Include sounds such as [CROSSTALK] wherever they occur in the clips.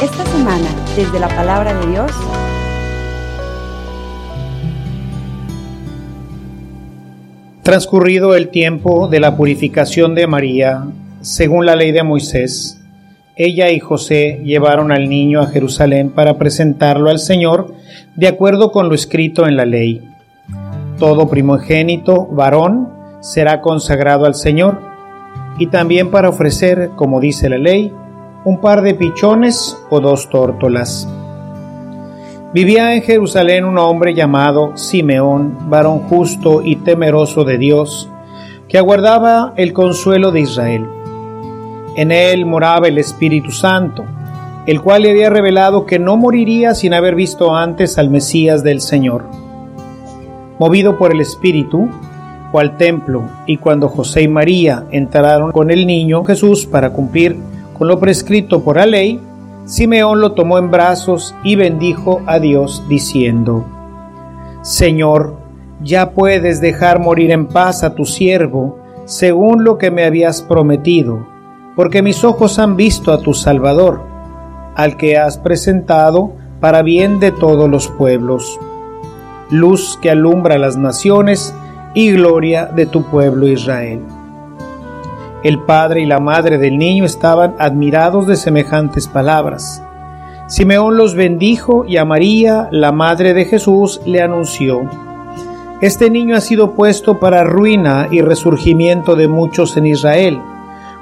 Esta semana, desde la palabra de Dios, Transcurrido el tiempo de la purificación de María, según la ley de Moisés, ella y José llevaron al niño a Jerusalén para presentarlo al Señor de acuerdo con lo escrito en la ley. Todo primogénito varón será consagrado al Señor y también para ofrecer, como dice la ley, un par de pichones o dos tórtolas. Vivía en Jerusalén un hombre llamado Simeón, varón justo y temeroso de Dios, que aguardaba el consuelo de Israel. En él moraba el Espíritu Santo, el cual le había revelado que no moriría sin haber visto antes al Mesías del Señor. Movido por el Espíritu, al templo, y cuando José y María entraron con el niño Jesús para cumplir con lo prescrito por la ley, Simeón lo tomó en brazos y bendijo a Dios diciendo, Señor, ya puedes dejar morir en paz a tu siervo, según lo que me habías prometido, porque mis ojos han visto a tu Salvador, al que has presentado para bien de todos los pueblos, luz que alumbra las naciones y gloria de tu pueblo Israel. El padre y la madre del niño estaban admirados de semejantes palabras. Simeón los bendijo y a María, la madre de Jesús, le anunció, Este niño ha sido puesto para ruina y resurgimiento de muchos en Israel,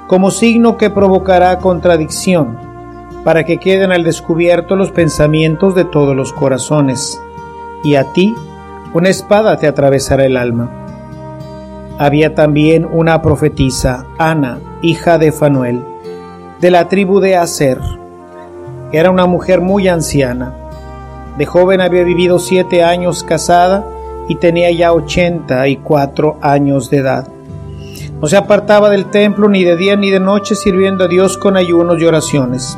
como signo que provocará contradicción, para que queden al descubierto los pensamientos de todos los corazones. Y a ti, una espada te atravesará el alma había también una profetisa, Ana, hija de Fanuel, de la tribu de Aser. Era una mujer muy anciana. De joven había vivido siete años casada y tenía ya ochenta y cuatro años de edad. No se apartaba del templo ni de día ni de noche sirviendo a Dios con ayunos y oraciones.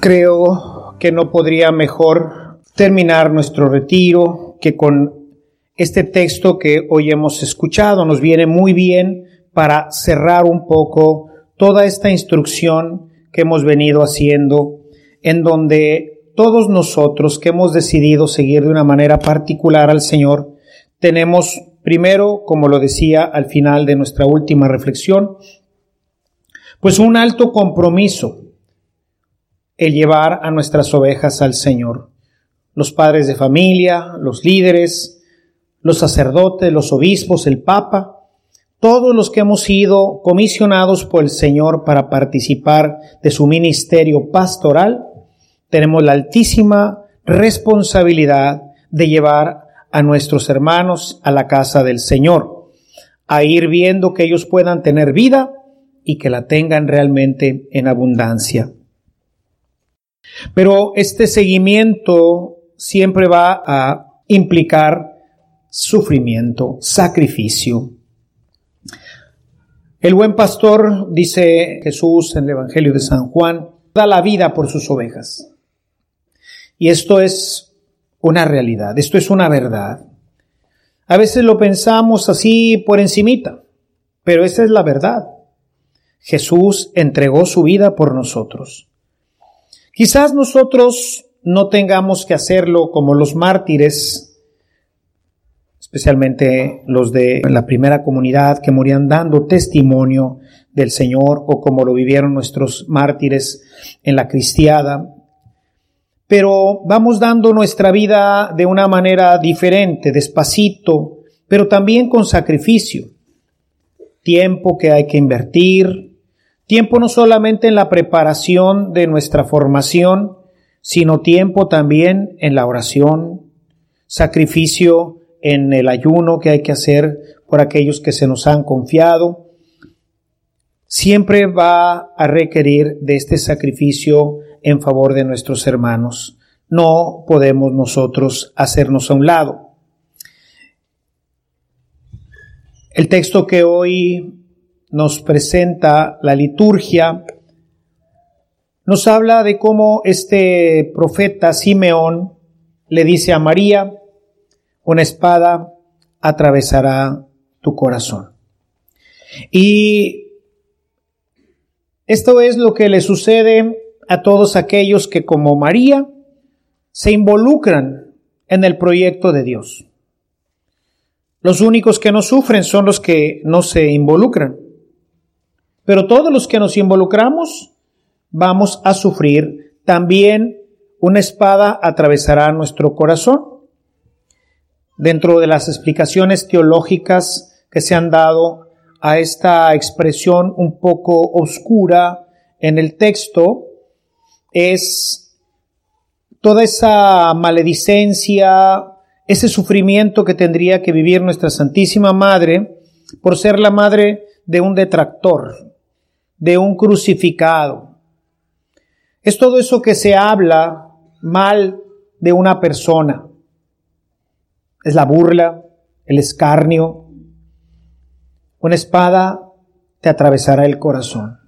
Creo que no podría mejor terminar nuestro retiro que con este texto que hoy hemos escuchado. Nos viene muy bien para cerrar un poco toda esta instrucción que hemos venido haciendo, en donde todos nosotros que hemos decidido seguir de una manera particular al Señor, tenemos primero, como lo decía al final de nuestra última reflexión, pues un alto compromiso el llevar a nuestras ovejas al Señor. Los padres de familia, los líderes, los sacerdotes, los obispos, el Papa, todos los que hemos sido comisionados por el Señor para participar de su ministerio pastoral, tenemos la altísima responsabilidad de llevar a nuestros hermanos a la casa del Señor, a ir viendo que ellos puedan tener vida y que la tengan realmente en abundancia. Pero este seguimiento siempre va a implicar sufrimiento, sacrificio. El buen pastor, dice Jesús en el Evangelio de San Juan, da la vida por sus ovejas. Y esto es una realidad, esto es una verdad. A veces lo pensamos así por encimita, pero esa es la verdad. Jesús entregó su vida por nosotros. Quizás nosotros no tengamos que hacerlo como los mártires, especialmente los de la primera comunidad que morían dando testimonio del Señor o como lo vivieron nuestros mártires en la cristiada. Pero vamos dando nuestra vida de una manera diferente, despacito, pero también con sacrificio. Tiempo que hay que invertir, Tiempo no solamente en la preparación de nuestra formación, sino tiempo también en la oración, sacrificio en el ayuno que hay que hacer por aquellos que se nos han confiado, siempre va a requerir de este sacrificio en favor de nuestros hermanos. No podemos nosotros hacernos a un lado. El texto que hoy nos presenta la liturgia nos habla de cómo este profeta Simeón le dice a María, una espada atravesará tu corazón. Y esto es lo que le sucede a todos aquellos que como María se involucran en el proyecto de Dios. Los únicos que no sufren son los que no se involucran. Pero todos los que nos involucramos vamos a sufrir. También una espada atravesará nuestro corazón. Dentro de las explicaciones teológicas que se han dado a esta expresión un poco oscura en el texto, es toda esa maledicencia, ese sufrimiento que tendría que vivir nuestra Santísima Madre por ser la madre de un detractor, de un crucificado. Es todo eso que se habla mal de una persona. Es la burla, el escarnio. Una espada te atravesará el corazón.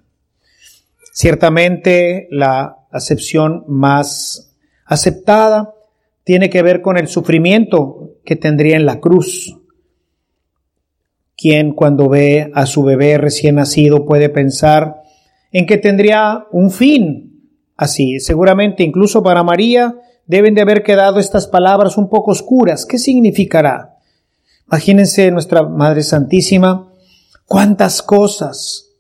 Ciertamente la acepción más aceptada tiene que ver con el sufrimiento que tendría en la cruz. Quien cuando ve a su bebé recién nacido puede pensar en que tendría un fin así. Seguramente incluso para María deben de haber quedado estas palabras un poco oscuras. ¿Qué significará? Imagínense nuestra Madre Santísima, cuántas cosas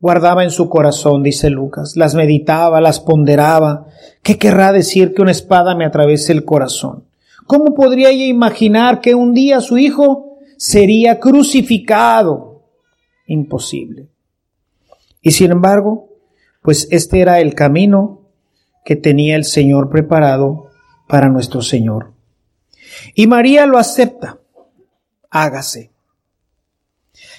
guardaba en su corazón, dice Lucas, las meditaba, las ponderaba. ¿Qué querrá decir que una espada me atraviese el corazón? ¿Cómo podría ella imaginar que un día su hijo sería crucificado? Imposible. Y sin embargo, pues este era el camino que tenía el Señor preparado para nuestro Señor. Y María lo acepta. Hágase.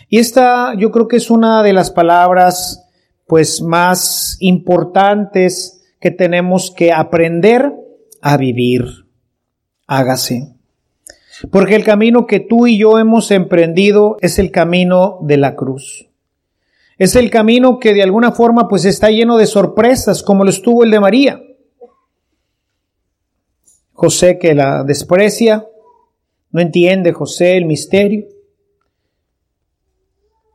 Y esta yo creo que es una de las palabras pues más importantes que tenemos que aprender a vivir. Hágase. Porque el camino que tú y yo hemos emprendido es el camino de la cruz. Es el camino que de alguna forma pues está lleno de sorpresas como lo estuvo el de María. José que la desprecia, no entiende José el misterio.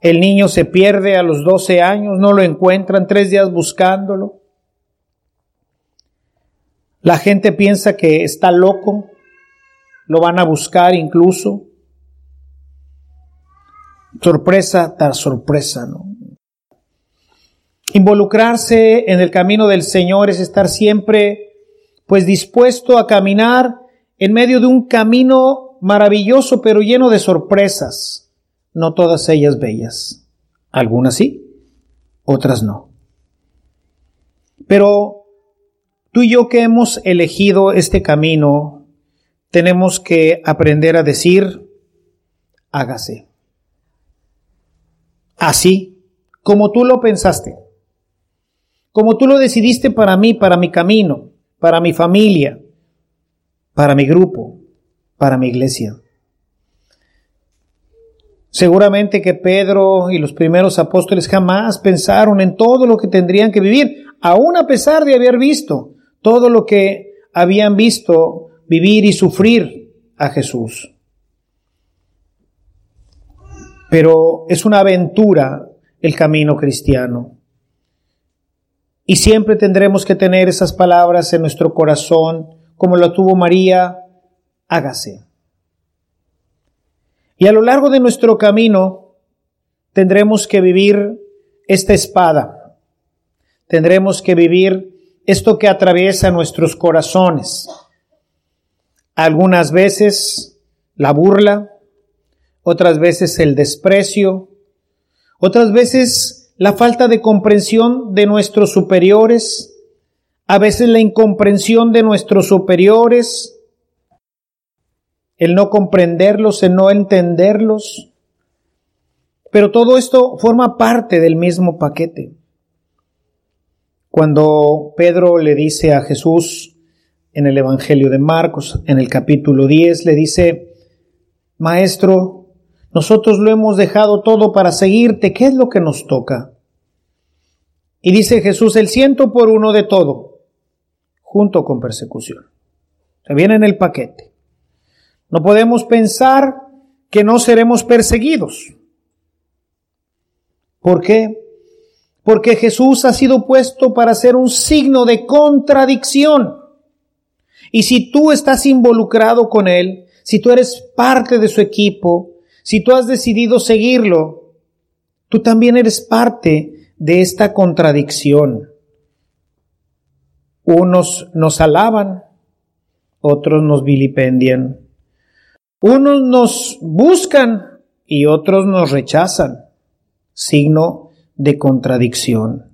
El niño se pierde a los 12 años, no lo encuentran, tres días buscándolo. La gente piensa que está loco, lo van a buscar incluso. Sorpresa tras sorpresa, ¿no? Involucrarse en el camino del Señor es estar siempre pues dispuesto a caminar en medio de un camino maravilloso pero lleno de sorpresas no todas ellas bellas. Algunas sí, otras no. Pero tú y yo que hemos elegido este camino, tenemos que aprender a decir, hágase. Así, como tú lo pensaste, como tú lo decidiste para mí, para mi camino, para mi familia, para mi grupo, para mi iglesia. Seguramente que Pedro y los primeros apóstoles jamás pensaron en todo lo que tendrían que vivir, aun a pesar de haber visto todo lo que habían visto vivir y sufrir a Jesús. Pero es una aventura el camino cristiano. Y siempre tendremos que tener esas palabras en nuestro corazón, como lo tuvo María, hágase. Y a lo largo de nuestro camino tendremos que vivir esta espada. Tendremos que vivir esto que atraviesa nuestros corazones. Algunas veces la burla, otras veces el desprecio, otras veces la falta de comprensión de nuestros superiores, a veces la incomprensión de nuestros superiores, el no comprenderlos, el no entenderlos, Pero todo esto forma parte del mismo paquete. Cuando Pedro le dice a Jesús en el Evangelio de Marcos, en el capítulo 10, le dice, Maestro, nosotros lo hemos dejado todo para seguirte, ¿qué es lo que nos toca? Y dice Jesús, el ciento por uno de todo, junto con persecución. Se viene en el paquete. No podemos pensar que no seremos perseguidos. ¿Por qué? Porque Jesús ha sido puesto para ser un signo de contradicción. Y si tú estás involucrado con Él, si tú eres parte de su equipo, si tú has decidido seguirlo, tú también eres parte de esta contradicción. Unos nos alaban, otros nos vilipendian. Unos nos buscan y otros nos rechazan. Signo de contradicción.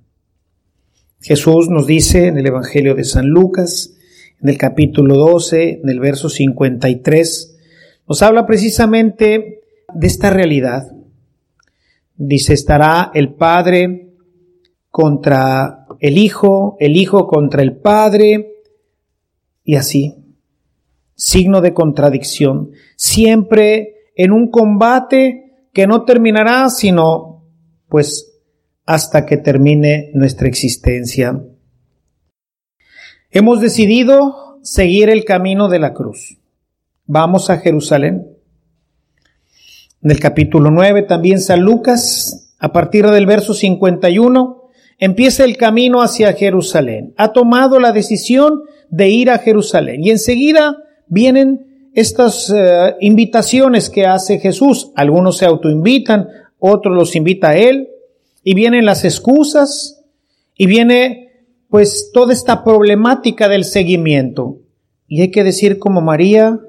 Jesús nos dice en el Evangelio de San Lucas, en el capítulo 12, en el verso 53, nos habla precisamente de esta realidad. Dice, estará el Padre contra el Hijo, el Hijo contra el Padre, y así. Signo de contradicción. Siempre en un combate que no terminará sino, pues, hasta que termine nuestra existencia. Hemos decidido seguir el camino de la cruz. Vamos a Jerusalén. En el capítulo 9 también San Lucas, a partir del verso 51, empieza el camino hacia Jerusalén. Ha tomado la decisión de ir a Jerusalén y enseguida vienen estas eh, invitaciones que hace Jesús. Algunos se autoinvitan, otros los invita a él y vienen las excusas y viene pues toda esta problemática del seguimiento. Y hay que decir como María,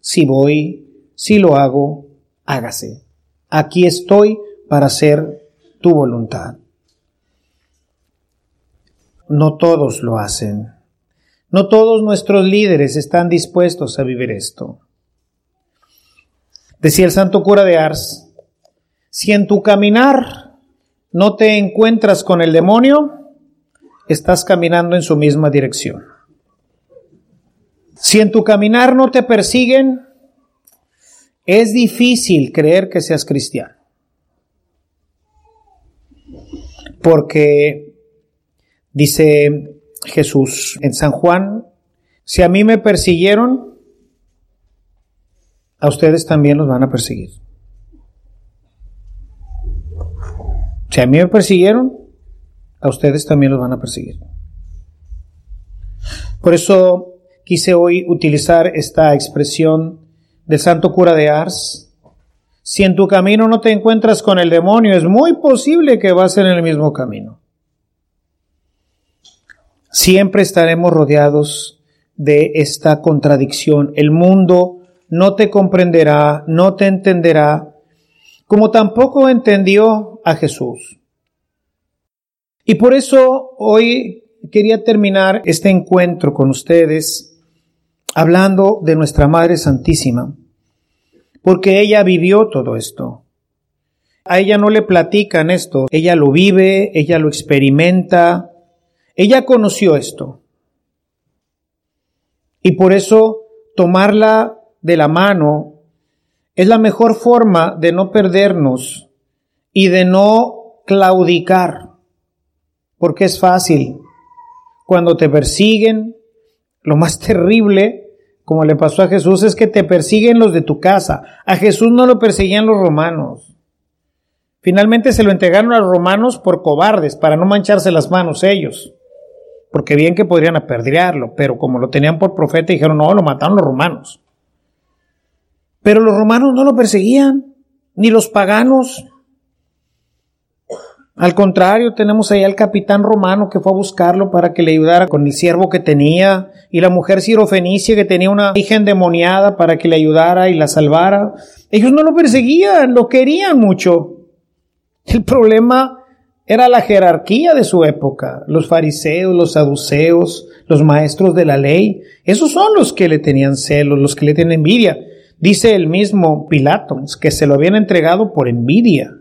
si voy, si lo hago, hágase. Aquí estoy para hacer tu voluntad. No todos lo hacen. No todos nuestros líderes están dispuestos a vivir esto. Decía el santo cura de Ars, si en tu caminar no te encuentras con el demonio, estás caminando en su misma dirección. Si en tu caminar no te persiguen, es difícil creer que seas cristiano. Porque dice Jesús en San Juan, si a mí me persiguieron, a ustedes también los van a perseguir. Si a mí me persiguieron, a ustedes también los van a perseguir. Por eso quise hoy utilizar esta expresión del santo cura de Ars. Si en tu camino no te encuentras con el demonio, es muy posible que vas en el mismo camino. Siempre estaremos rodeados de esta contradicción. El mundo no te comprenderá, no te entenderá, como tampoco entendió a Jesús. Y por eso hoy quería terminar este encuentro con ustedes hablando de nuestra Madre Santísima, porque ella vivió todo esto. A ella no le platican esto, ella lo vive, ella lo experimenta, ella conoció esto. Y por eso tomarla de la mano es la mejor forma de no perdernos y de no claudicar porque es fácil. Cuando te persiguen, lo más [LAUGHS] terrible, como le pasó a Jesús, es que te persiguen los de tu casa. A Jesús no lo perseguían los romanos. Finalmente se lo entregaron a los romanos por cobardes, para no mancharse las manos ellos. Porque bien que podrían apedrearlo, pero como lo tenían por profeta, dijeron, no, lo mataron los romanos. Pero los romanos no lo perseguían, ni los paganos. Al contrario, tenemos ahí al capitán romano que fue a buscarlo para que le ayudara con el siervo que tenía y la mujer sirofenicia que tenía una hija endemoniada para que le ayudara y la salvara. Ellos no lo perseguían, lo querían mucho. El problema era la jerarquía de su época, los fariseos, los saduceos, los maestros de la ley. Esos son los que le tenían celos, los que le tienen envidia. Dice el mismo Pilato que se lo habían entregado por envidia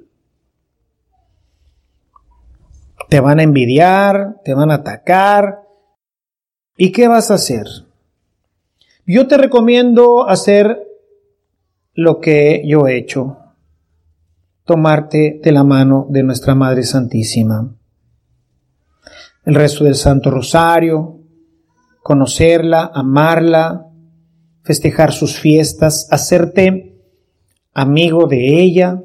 te van a envidiar, te van a atacar. ¿Y qué vas a hacer? Yo te recomiendo hacer lo que yo he hecho, tomarte de la mano de nuestra Madre Santísima. El resto del Santo Rosario, conocerla, amarla, festejar sus fiestas, hacerte amigo de ella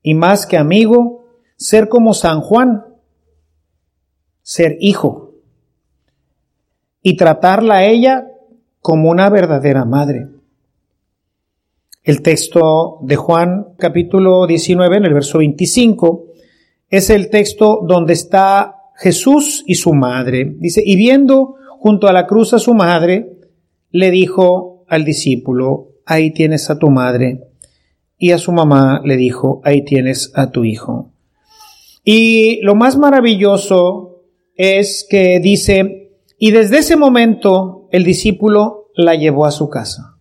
y más que amigo, ser como San Juan, ser hijo y tratarla a ella como una verdadera madre. El texto de Juan capítulo 19 en el verso 25 es el texto donde está Jesús y su madre. Dice, y viendo junto a la cruz a su madre, le dijo al discípulo, ahí tienes a tu madre. Y a su mamá le dijo, ahí tienes a tu hijo. Y lo más maravilloso es que dice, y desde ese momento el discípulo la llevó a su casa.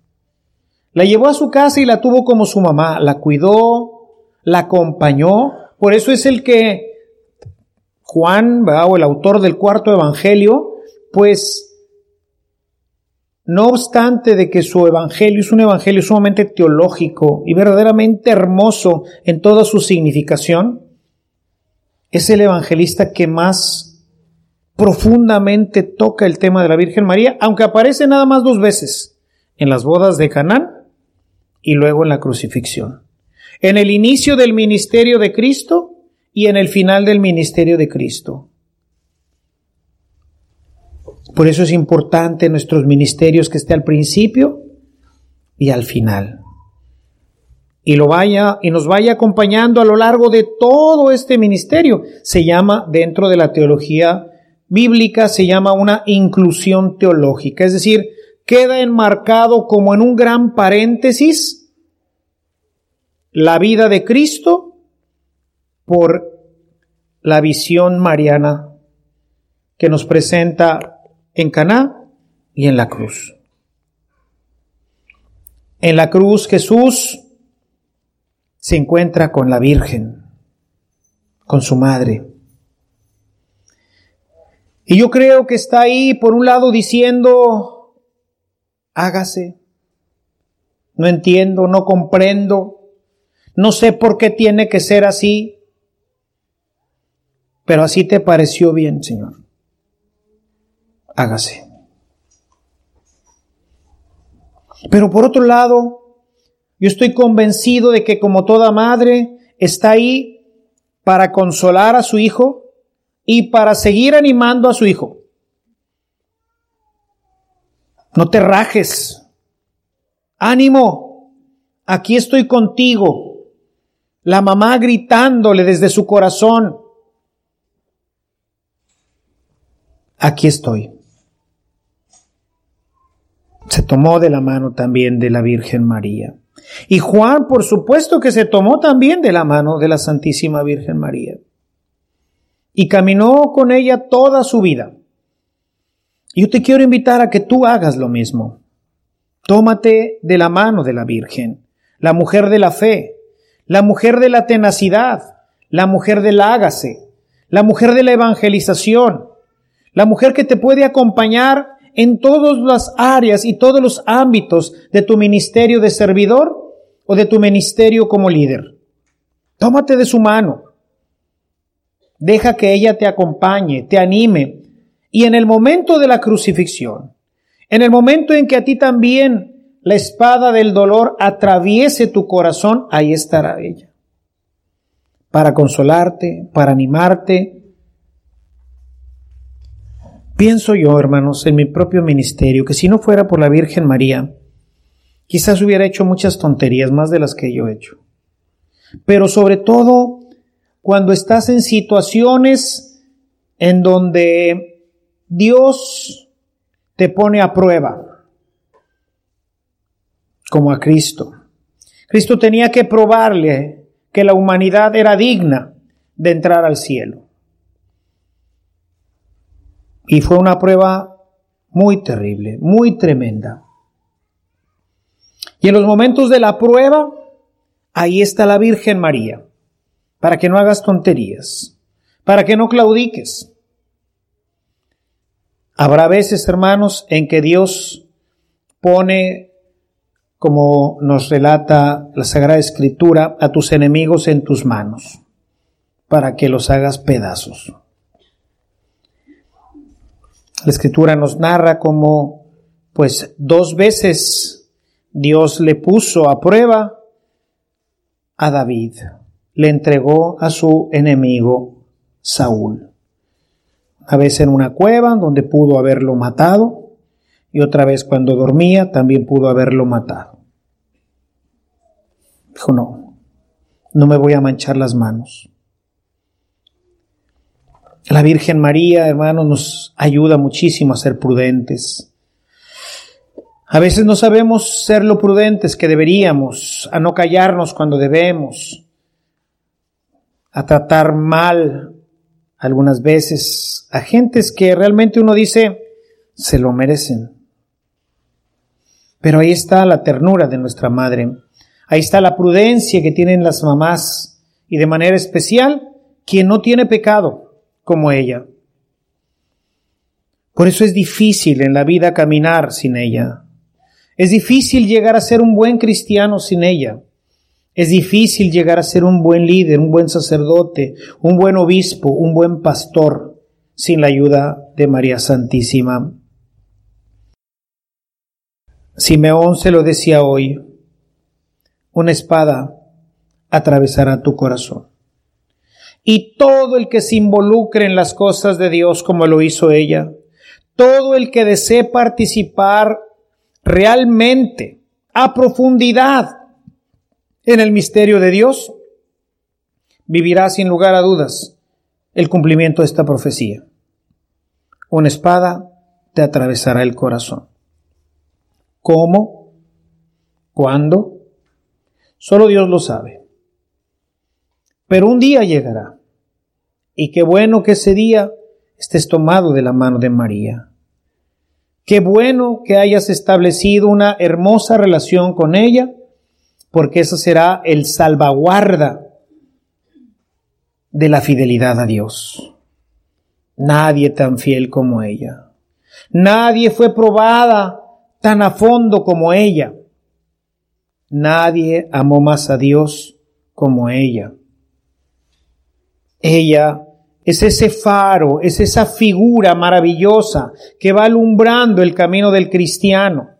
La llevó a su casa y la tuvo como su mamá, la cuidó, la acompañó. Por eso es el que Juan, o el autor del cuarto evangelio, pues no obstante de que su evangelio es un evangelio sumamente teológico y verdaderamente hermoso en toda su significación, es el evangelista que más profundamente toca el tema de la Virgen María, aunque aparece nada más dos veces, en las bodas de Canaán y luego en la crucifixión. En el inicio del ministerio de Cristo y en el final del ministerio de Cristo. Por eso es importante en nuestros ministerios que esté al principio y al final. Y lo vaya y nos vaya acompañando a lo largo de todo este ministerio. Se llama dentro de la teología bíblica se llama una inclusión teológica, es decir, queda enmarcado como en un gran paréntesis la vida de Cristo por la visión mariana que nos presenta en Caná y en la cruz. En la cruz Jesús se encuentra con la Virgen, con su madre. Y yo creo que está ahí, por un lado, diciendo, hágase. No entiendo, no comprendo, no sé por qué tiene que ser así, pero así te pareció bien, Señor hágase. Pero por otro lado, yo estoy convencido de que como toda madre está ahí para consolar a su hijo y para seguir animando a su hijo. No te rajes. Ánimo. Aquí estoy contigo. La mamá gritándole desde su corazón. Aquí estoy se tomó de la mano también de la Virgen María. Y Juan, por supuesto que se tomó también de la mano de la Santísima Virgen María. Y caminó con ella toda su vida. Yo te quiero invitar a que tú hagas lo mismo. Tómate de la mano de la Virgen, la mujer de la fe, la mujer de la tenacidad, la mujer del hágase, la mujer de la evangelización, la mujer que te puede acompañar en todas las áreas y todos los ámbitos de tu ministerio de servidor o de tu ministerio como líder. Tómate de su mano. Deja que ella te acompañe, te anime. Y en el momento de la crucifixión, en el momento en que a ti también la espada del dolor atraviese tu corazón, ahí estará ella. Para consolarte, para animarte, Pienso yo, hermanos, en mi propio ministerio, que si no fuera por la Virgen María, quizás hubiera hecho muchas tonterías más de las que yo he hecho. Pero sobre todo cuando estás en situaciones en donde Dios te pone a prueba, como a Cristo. Cristo tenía que probarle que la humanidad era digna de entrar al cielo. Y fue una prueba muy terrible, muy tremenda. Y en los momentos de la prueba, ahí está la Virgen María, para que no hagas tonterías, para que no claudiques. Habrá veces, hermanos, en que Dios pone, como nos relata la Sagrada Escritura, a tus enemigos en tus manos, para que los hagas pedazos. La Escritura nos narra como, pues, dos veces Dios le puso a prueba a David, le entregó a su enemigo Saúl a veces en una cueva donde pudo haberlo matado y otra vez cuando dormía también pudo haberlo matado. Dijo, no, no me voy a manchar las manos. La Virgen María, hermanos, nos ayuda muchísimo a ser prudentes. A veces no sabemos ser lo prudentes que deberíamos, a no callarnos cuando debemos, a tratar mal algunas veces a gentes que realmente uno dice se lo merecen. Pero ahí está la ternura de nuestra madre, ahí está la prudencia que tienen las mamás y de manera especial quien no tiene pecado como ella. Por eso es difícil en la vida caminar sin ella. Es difícil llegar a ser un buen cristiano sin ella. Es difícil llegar a ser un buen líder, un buen sacerdote, un buen obispo, un buen pastor sin la ayuda de María Santísima. Simeón se lo decía hoy, una espada atravesará tu corazón. Y todo el que se involucre en las cosas de Dios como lo hizo ella, todo el que desee participar realmente, a profundidad, en el misterio de Dios, vivirá sin lugar a dudas el cumplimiento de esta profecía. Una espada te atravesará el corazón. ¿Cómo? ¿Cuándo? Solo Dios lo sabe. Pero un día llegará. Y qué bueno que ese día estés tomado de la mano de María. Qué bueno que hayas establecido una hermosa relación con ella porque eso será el salvaguarda de la fidelidad a Dios. Nadie tan fiel como ella. Nadie fue probada tan a fondo como ella. Nadie amó más a Dios como ella. Ella es ese faro, es esa figura maravillosa que va alumbrando el camino del cristiano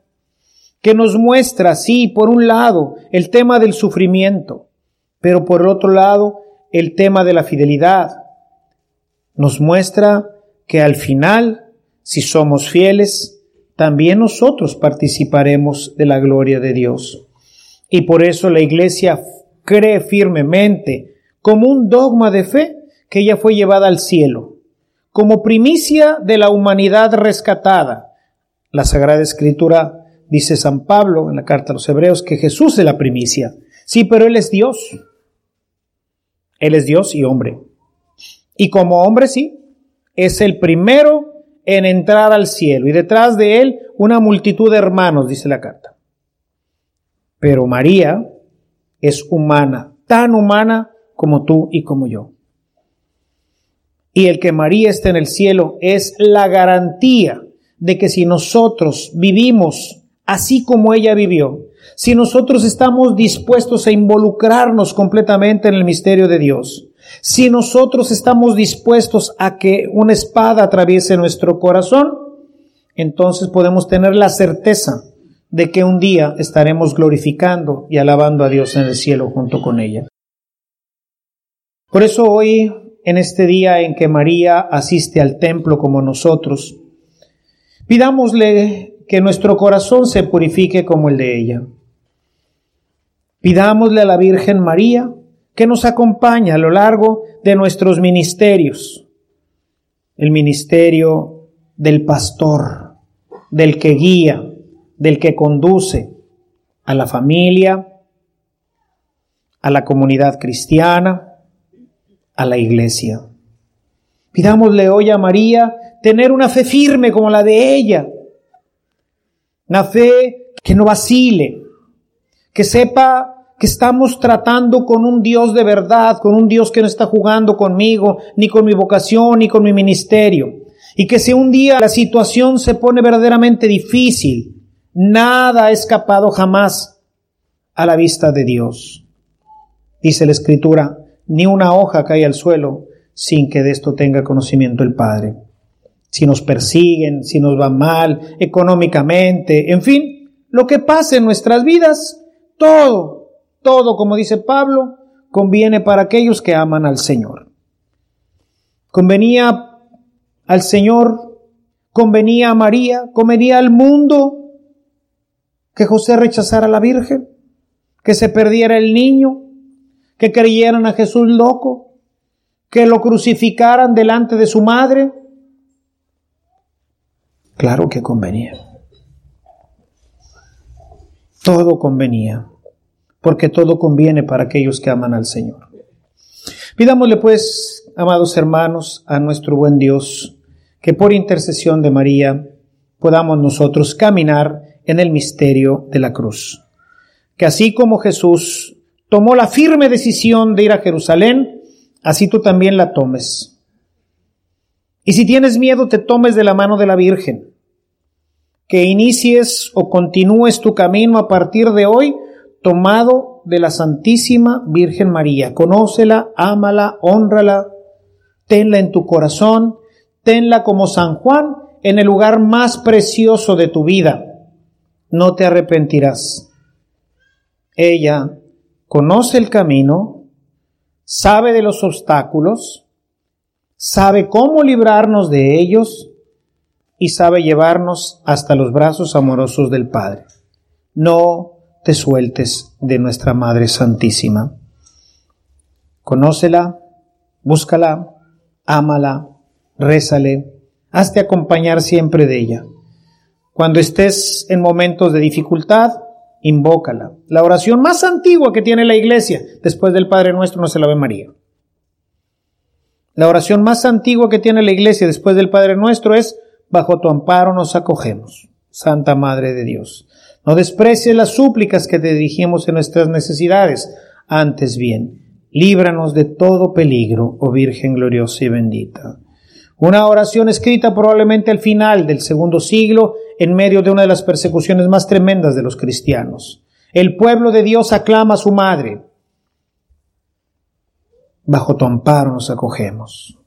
que nos muestra, sí, por un lado, el tema del sufrimiento, pero por el otro lado, el tema de la fidelidad. Nos muestra que al final, si somos fieles, también nosotros participaremos de la gloria de Dios. Y por eso la Iglesia cree firmemente, como un dogma de fe, que ella fue llevada al cielo, como primicia de la humanidad rescatada. La Sagrada Escritura Dice San Pablo en la carta a los Hebreos que Jesús es la primicia. Sí, pero Él es Dios. Él es Dios y hombre. Y como hombre, sí, es el primero en entrar al cielo. Y detrás de Él una multitud de hermanos, dice la carta. Pero María es humana, tan humana como tú y como yo. Y el que María esté en el cielo es la garantía de que si nosotros vivimos así como ella vivió, si nosotros estamos dispuestos a involucrarnos completamente en el misterio de Dios, si nosotros estamos dispuestos a que una espada atraviese nuestro corazón, entonces podemos tener la certeza de que un día estaremos glorificando y alabando a Dios en el cielo junto con ella. Por eso hoy, en este día en que María asiste al templo como nosotros, pidámosle que nuestro corazón se purifique como el de ella. Pidámosle a la Virgen María que nos acompañe a lo largo de nuestros ministerios. El ministerio del pastor, del que guía, del que conduce a la familia, a la comunidad cristiana, a la iglesia. Pidámosle hoy a María tener una fe firme como la de ella, una fe que no vacile, que sepa que estamos tratando con un Dios de verdad, con un Dios que no está jugando conmigo, ni con mi vocación, ni con mi ministerio. Y que si un día la situación se pone verdaderamente difícil, nada ha escapado jamás a la vista de Dios. Dice la Escritura, ni una hoja cae al suelo sin que de esto tenga conocimiento el Padre. Si nos persiguen, si nos va mal económicamente, en fin, lo que pase en nuestras vidas, todo, todo, como dice Pablo, conviene para aquellos que aman al Señor. Convenía al Señor, convenía a María, convenía al mundo que José rechazara a la Virgen, que se perdiera el niño, que creyeran a Jesús loco, que lo crucificaran delante de su madre. Claro que convenía. Todo convenía, porque todo conviene para aquellos que aman al Señor. Pidámosle pues, amados hermanos, a nuestro buen Dios, que por intercesión de María podamos nosotros caminar en el misterio de la cruz. Que así como Jesús tomó la firme decisión de ir a Jerusalén, así tú también la tomes. Y si tienes miedo, te tomes de la mano de la Virgen. Que inicies o continúes tu camino a partir de hoy tomado de la Santísima Virgen María. Conócela, ámala, honrala, tenla en tu corazón, tenla como San Juan en el lugar más precioso de tu vida. No te arrepentirás. Ella conoce el camino, sabe de los obstáculos, sabe cómo librarnos de ellos y sabe llevarnos hasta los brazos amorosos del Padre. No te sueltes de nuestra Madre Santísima. Conócela, búscala, ámala, rézale, hazte acompañar siempre de ella. Cuando estés en momentos de dificultad, invócala. La oración más antigua que tiene la iglesia después del Padre Nuestro no se la ve María. La oración más antigua que tiene la iglesia después del Padre Nuestro es, bajo tu amparo nos acogemos, Santa Madre de Dios. No desprecies las súplicas que te dirigimos en nuestras necesidades, antes bien, líbranos de todo peligro, oh Virgen gloriosa y bendita. Una oración escrita probablemente al final del segundo siglo en medio de una de las persecuciones más tremendas de los cristianos. El pueblo de Dios aclama a su madre. Bajo tu amparo nos acogemos.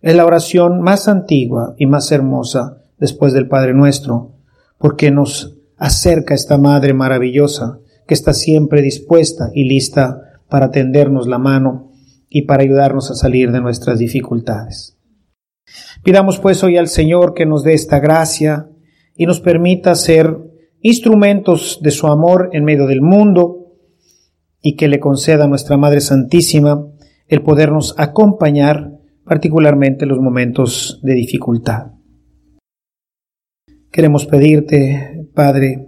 Es la oración más antigua y más hermosa después del Padre nuestro, porque nos acerca esta Madre maravillosa que está siempre dispuesta y lista para tendernos la mano y para ayudarnos a salir de nuestras dificultades. Pidamos pues hoy al Señor que nos dé esta gracia y nos permita ser instrumentos de su amor en medio del mundo y que le conceda a nuestra Madre Santísima el podernos acompañar particularmente en los momentos de dificultad. Queremos pedirte, Padre,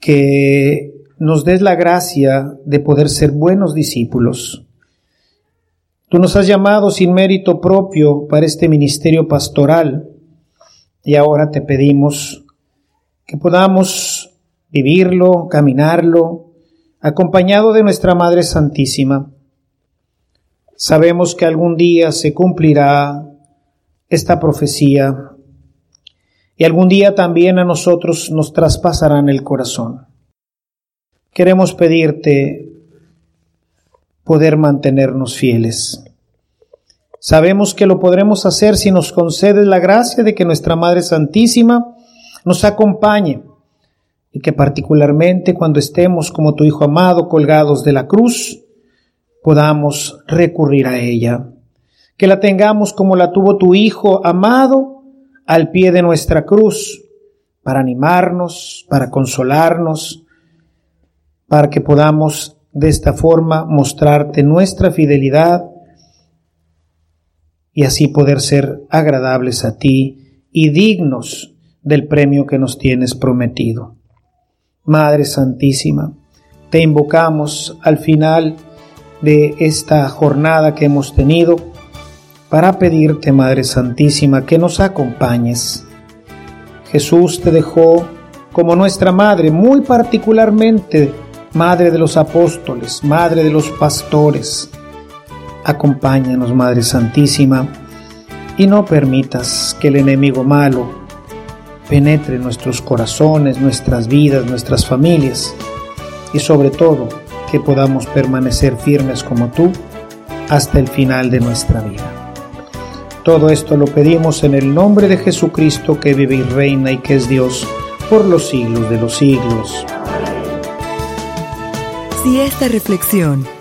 que nos des la gracia de poder ser buenos discípulos Tú nos has llamado sin mérito propio para este ministerio pastoral y ahora te pedimos que podamos vivirlo, caminarlo, acompañado de nuestra Madre Santísima. Sabemos que algún día se cumplirá esta profecía y algún día también a nosotros nos traspasarán el corazón. Queremos pedirte poder mantenernos fieles. Sabemos que lo podremos hacer si nos concedes la gracia de que nuestra Madre Santísima nos acompañe y que particularmente cuando estemos como tu Hijo amado colgados de la cruz, podamos recurrir a ella. Que la tengamos como la tuvo tu Hijo amado al pie de nuestra cruz, para animarnos, para consolarnos, para que podamos de esta forma mostrarte nuestra fidelidad y así poder ser agradables a ti y dignos del premio que nos tienes prometido. Madre Santísima, te invocamos al final de esta jornada que hemos tenido para pedirte, Madre Santísima, que nos acompañes. Jesús te dejó como nuestra Madre, muy particularmente Madre de los apóstoles, Madre de los pastores. Acompáñanos, Madre Santísima, y no permitas que el enemigo malo penetre nuestros corazones, nuestras vidas, nuestras familias, y sobre todo que podamos permanecer firmes como tú hasta el final de nuestra vida. Todo esto lo pedimos en el nombre de Jesucristo que vive y reina y que es Dios por los siglos de los siglos. Si esta reflexión